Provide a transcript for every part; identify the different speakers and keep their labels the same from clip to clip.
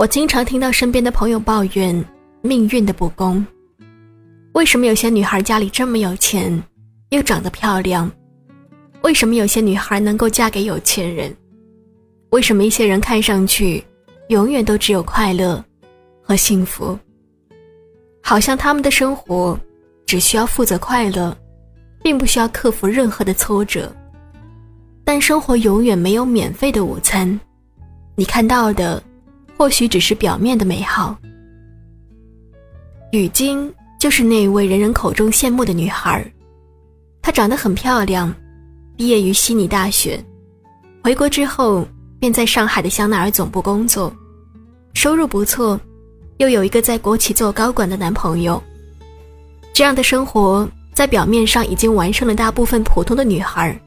Speaker 1: 我经常听到身边的朋友抱怨命运的不公。为什么有些女孩家里这么有钱，又长得漂亮？为什么有些女孩能够嫁给有钱人？为什么一些人看上去永远都只有快乐和幸福？好像他们的生活只需要负责快乐，并不需要克服任何的挫折。但生活永远没有免费的午餐，你看到的。或许只是表面的美好。雨晶就是那位人人口中羡慕的女孩，她长得很漂亮，毕业于悉尼大学，回国之后便在上海的香奈儿总部工作，收入不错，又有一个在国企做高管的男朋友。这样的生活在表面上已经完胜了大部分普通的女孩，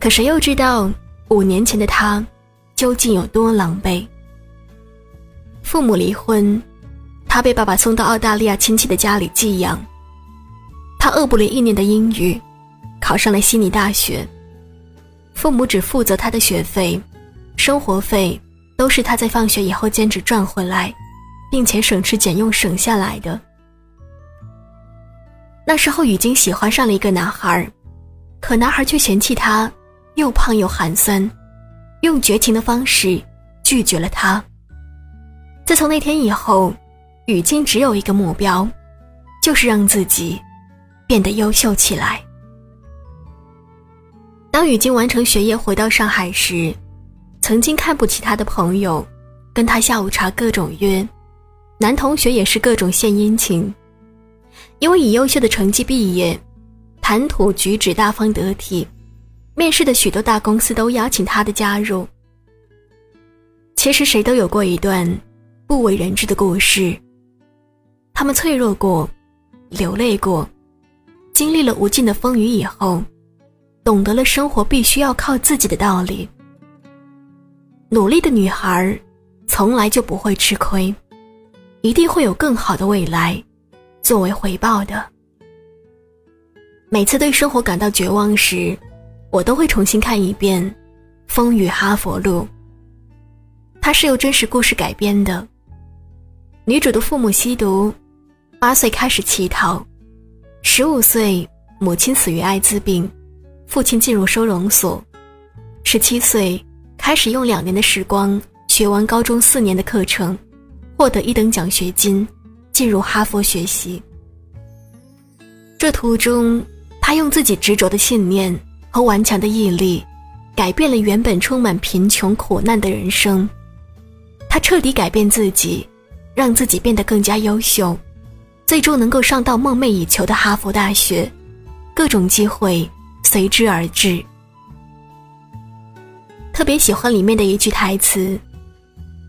Speaker 1: 可谁又知道五年前的她究竟有多狼狈？父母离婚，他被爸爸送到澳大利亚亲戚的家里寄养。他恶补了一年的英语，考上了悉尼大学。父母只负责他的学费，生活费都是他在放学以后兼职赚回来，并且省吃俭用省下来的。那时候，雨晶喜欢上了一个男孩，可男孩却嫌弃他又胖又寒酸，用绝情的方式拒绝了他。自从那天以后，雨晶只有一个目标，就是让自己变得优秀起来。当雨晶完成学业回到上海时，曾经看不起他的朋友，跟他下午茶各种约，男同学也是各种献殷勤。因为以优秀的成绩毕业，谈吐举止大方得体，面试的许多大公司都邀请他的加入。其实谁都有过一段。不为人知的故事。他们脆弱过，流泪过，经历了无尽的风雨以后，懂得了生活必须要靠自己的道理。努力的女孩，从来就不会吃亏，一定会有更好的未来，作为回报的。每次对生活感到绝望时，我都会重新看一遍《风雨哈佛路》。它是由真实故事改编的。女主的父母吸毒，八岁开始乞讨，十五岁母亲死于艾滋病，父亲进入收容所，十七岁开始用两年的时光学完高中四年的课程，获得一等奖学金，进入哈佛学习。这途中，他用自己执着的信念和顽强的毅力，改变了原本充满贫穷苦难的人生。他彻底改变自己。让自己变得更加优秀，最终能够上到梦寐以求的哈佛大学，各种机会随之而至。特别喜欢里面的一句台词：“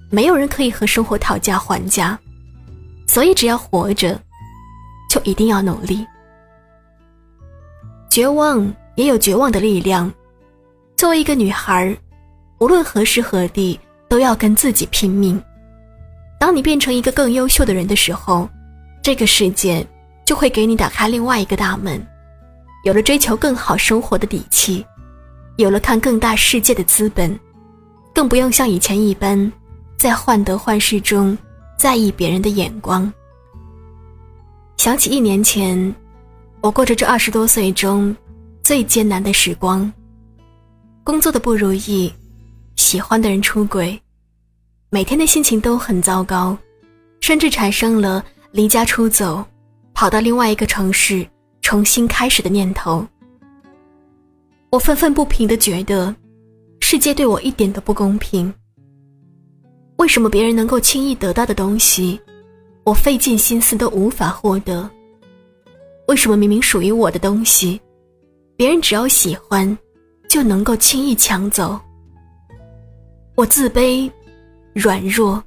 Speaker 1: 没有人可以和生活讨价还价，所以只要活着，就一定要努力。绝望也有绝望的力量。作为一个女孩，无论何时何地，都要跟自己拼命。”当你变成一个更优秀的人的时候，这个世界就会给你打开另外一个大门，有了追求更好生活的底气，有了看更大世界的资本，更不用像以前一般，在患得患失中在意别人的眼光。想起一年前，我过着这二十多岁中最艰难的时光，工作的不如意，喜欢的人出轨。每天的心情都很糟糕，甚至产生了离家出走，跑到另外一个城市重新开始的念头。我愤愤不平的觉得，世界对我一点都不公平。为什么别人能够轻易得到的东西，我费尽心思都无法获得？为什么明明属于我的东西，别人只要喜欢，就能够轻易抢走？我自卑。软弱，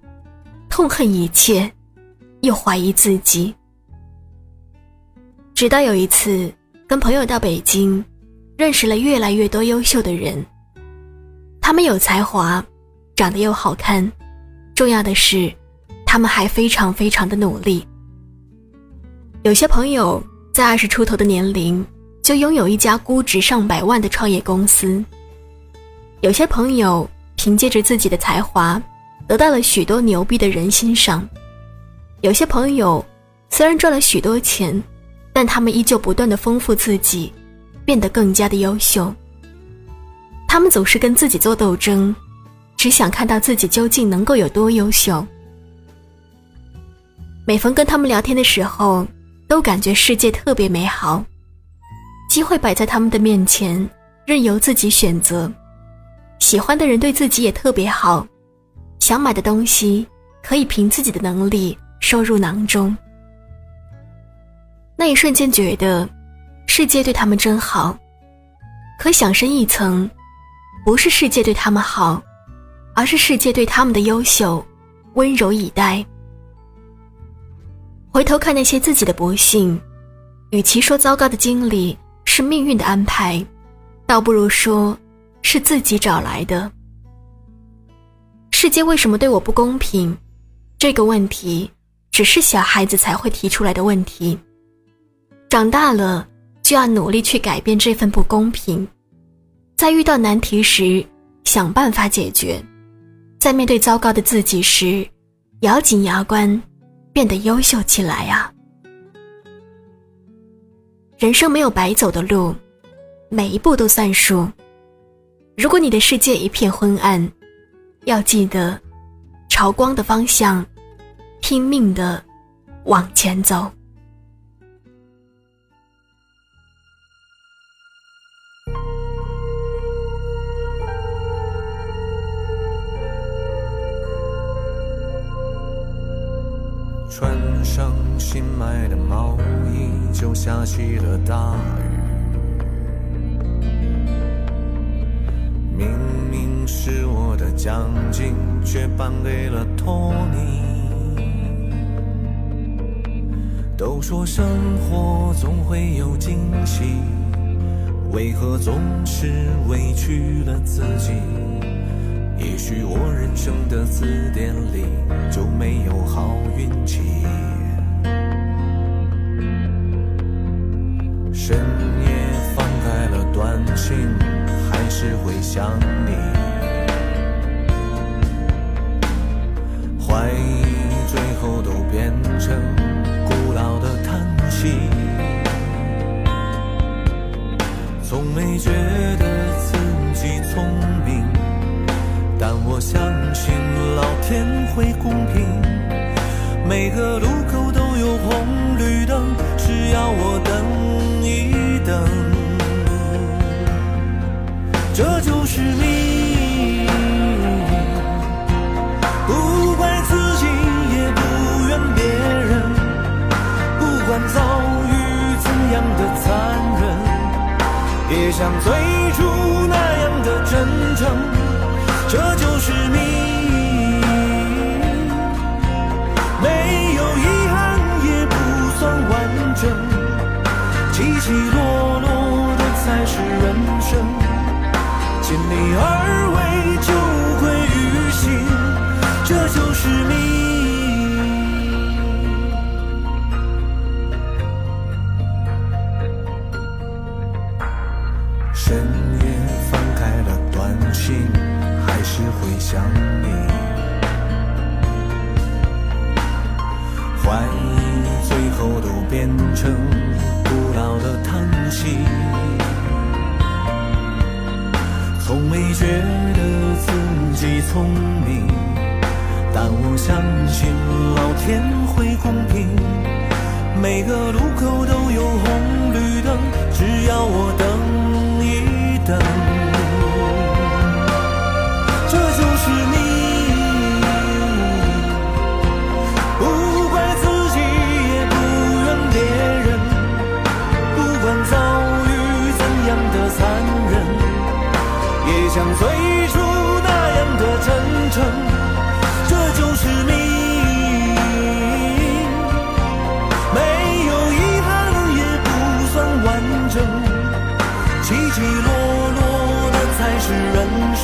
Speaker 1: 痛恨一切，又怀疑自己。直到有一次跟朋友到北京，认识了越来越多优秀的人。他们有才华，长得又好看，重要的是，他们还非常非常的努力。有些朋友在二十出头的年龄就拥有一家估值上百万的创业公司。有些朋友凭借着自己的才华。得到了许多牛逼的人欣赏。有些朋友虽然赚了许多钱，但他们依旧不断的丰富自己，变得更加的优秀。他们总是跟自己做斗争，只想看到自己究竟能够有多优秀。每逢跟他们聊天的时候，都感觉世界特别美好，机会摆在他们的面前，任由自己选择。喜欢的人对自己也特别好，想买的东西可以凭自己的能力收入囊中。那一瞬间觉得，世界对他们真好。可想深一层，不是世界对他们好，而是世界对他们的优秀温柔以待。回头看那些自己的不幸，与其说糟糕的经历是命运的安排，倒不如说是自己找来的。世界为什么对我不公平？这个问题只是小孩子才会提出来的问题。长大了就要努力去改变这份不公平，在遇到难题时想办法解决，在面对糟糕的自己时咬紧牙关。变得优秀起来呀！人生没有白走的路，每一步都算数。如果你的世界一片昏暗，要记得朝光的方向拼命的往前走。
Speaker 2: 穿上新买的毛衣，就下起了大雨。奖金，却颁给了托尼。都说生活总会有惊喜，为何总是委屈了自己？也许我人生的字典里就没有好运气。深夜翻开了短信，还是会想你。怀疑最后都变成古老的叹息。从没觉得自己聪明。但我相信老天会公平，每个路口都有红绿灯，只要我等一等，这就是命。像最初那样的真诚。这就是命，没有遗憾也不算完整，起起落落的才是人生，尽力而深夜翻开了短信。还是会想你，怀疑最后都变成古老的叹息。从没觉得自己聪明，但我相信老天会公平。每个路口都有红绿灯，只要我等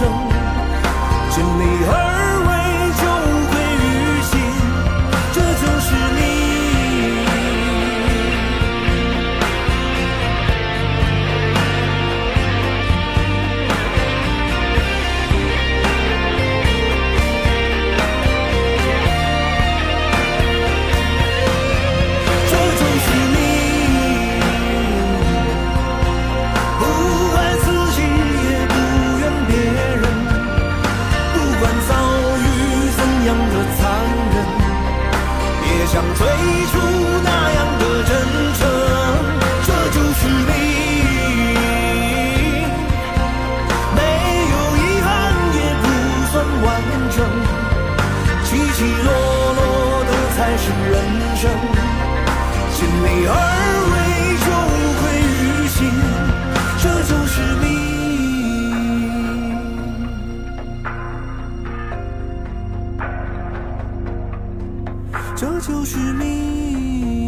Speaker 2: 生。这就是命，